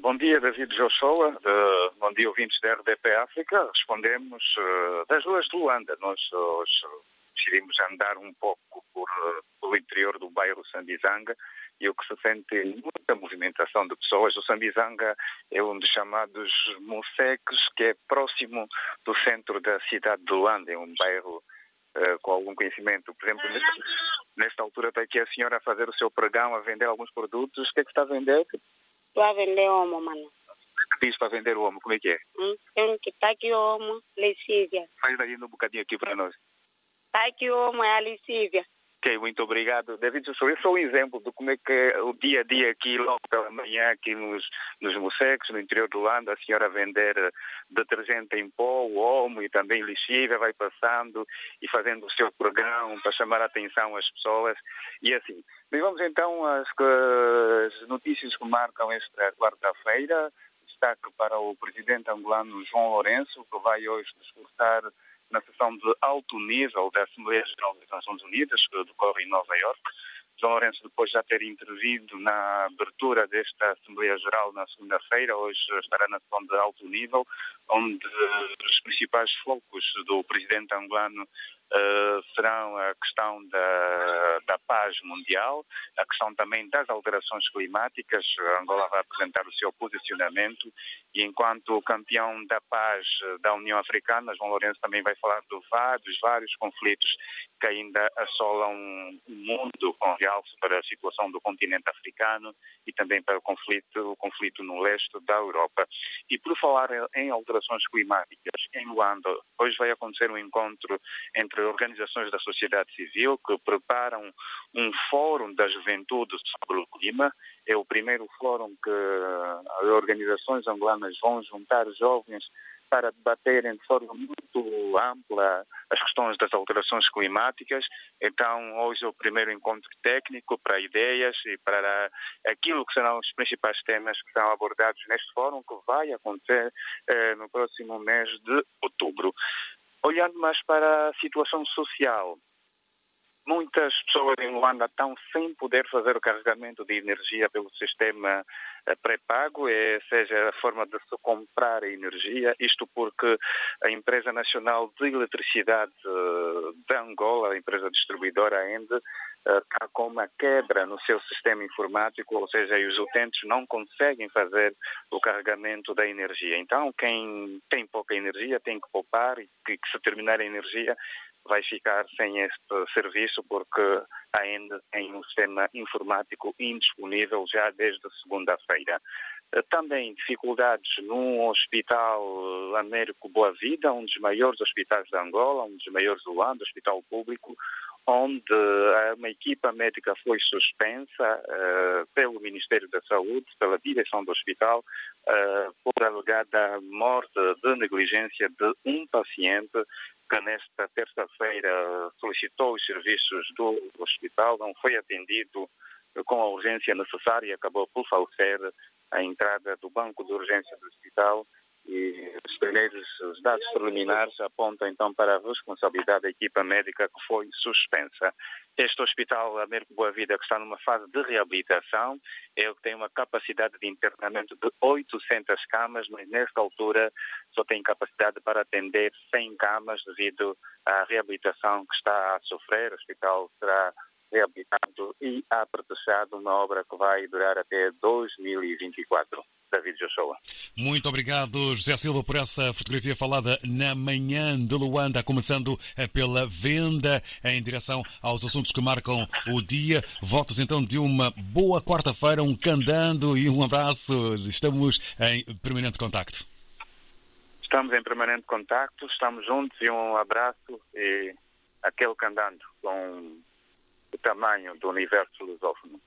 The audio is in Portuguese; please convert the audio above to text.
bom dia, David Joshua. Uh, bom dia, ouvintes da RDP África. Respondemos uh, das ruas de Luanda. Nós hoje decidimos andar um pouco por, pelo interior do bairro Sambizanga e o que se sente muita movimentação de pessoas. O Sambizanga é um dos chamados Moseques, que é próximo do centro da cidade de Luanda. É um bairro uh, com algum conhecimento. Por exemplo, nesta, nesta, altura está aqui a senhora a fazer o seu pregão, a vender alguns produtos. O que é que está a vender? Estou a vender homo, mano. que diz para vender o homo? Como é que é? Hum, tem que estar aqui homo, lexívia. Faz daí um bocadinho aqui para nós. Está aqui homo, é a lexívia. Ok, muito obrigado. David, eu sou, eu sou um exemplo de como é que o dia a dia aqui, logo pela manhã, aqui nos, nos no interior do Lando, a senhora vender detergente em pó, o homo e também lixívia, vai passando e fazendo o seu programa para chamar a atenção às pessoas. E assim, bem, vamos então às, às notícias que marcam esta quarta-feira. Destaque para o presidente angolano João Lourenço, que vai hoje discursar na sessão de alto nível da Assembleia Geral das Nações Unidas, que decorre em Nova Iorque. João Lourenço, depois de já ter intervido na abertura desta Assembleia Geral na segunda-feira, hoje estará na sessão de alto nível, onde os principais focos do presidente angolano uh, serão a questão da, mundial, a questão também das alterações climáticas. A Angola vai apresentar o seu posicionamento e, enquanto campeão da paz da União Africana, João Lourenço também vai falar de vários, vários conflitos que ainda assolam o mundo, com para a situação do continente africano e também para o conflito, o conflito no leste da Europa. E por falar em alterações climáticas, em Luanda, hoje vai acontecer um encontro entre organizações da sociedade civil que preparam um fórum da juventude sobre o clima. É o primeiro fórum que as organizações angolanas vão juntar jovens para debaterem de forma muito ampla as questões das alterações climáticas. Então, hoje é o primeiro encontro técnico para ideias e para aquilo que serão os principais temas que serão abordados neste fórum, que vai acontecer eh, no próximo mês de outubro. Olhando mais para a situação social, muitas pessoas em Luanda estão sem poder fazer o carregamento de energia pelo sistema eh, pré-pago, é, seja a forma de se comprar energia, isto porque a Empresa Nacional de Eletricidade eh, de Angola, a empresa distribuidora ainda, eh, está com uma quebra no seu sistema informático, ou seja, os utentes não conseguem fazer o carregamento da energia. Então, quem tem pouca energia tem que poupar e que se terminar a energia vai ficar sem este serviço porque ainda tem um sistema informático indisponível já desde segunda-feira. Eh, também dificuldades num hospital Américo Boa Vida, um dos maiores hospitais de Angola, um dos maiores do Luanda, hospital público, onde uma equipa médica foi suspensa uh, pelo Ministério da Saúde, pela direção do hospital, uh, por alegada morte de negligência de um paciente que nesta terça-feira solicitou os serviços do hospital, não foi atendido com a urgência necessária e acabou por falecer a entrada do banco de urgência do hospital e os primeiros os dados preliminares apontam então para a responsabilidade da equipa médica que foi suspensa. Este hospital Américo Boa Vida, que está numa fase de reabilitação, é o que tem uma capacidade de internamento de 800 camas, mas nesta altura só tem capacidade para atender 100 camas devido à reabilitação que está a sofrer. O hospital será reabilitado e aperfeiçoado uma obra que vai durar até 2024. David Joshua. Muito obrigado, José Silva, por essa fotografia falada na manhã de Luanda, começando eh, pela venda em direção aos assuntos que marcam o dia. Votos então de uma boa quarta-feira, um candando e um abraço. Estamos em permanente contacto. Estamos em permanente contacto, estamos juntos e um abraço e aquele candando com o tamanho do universo lusófono.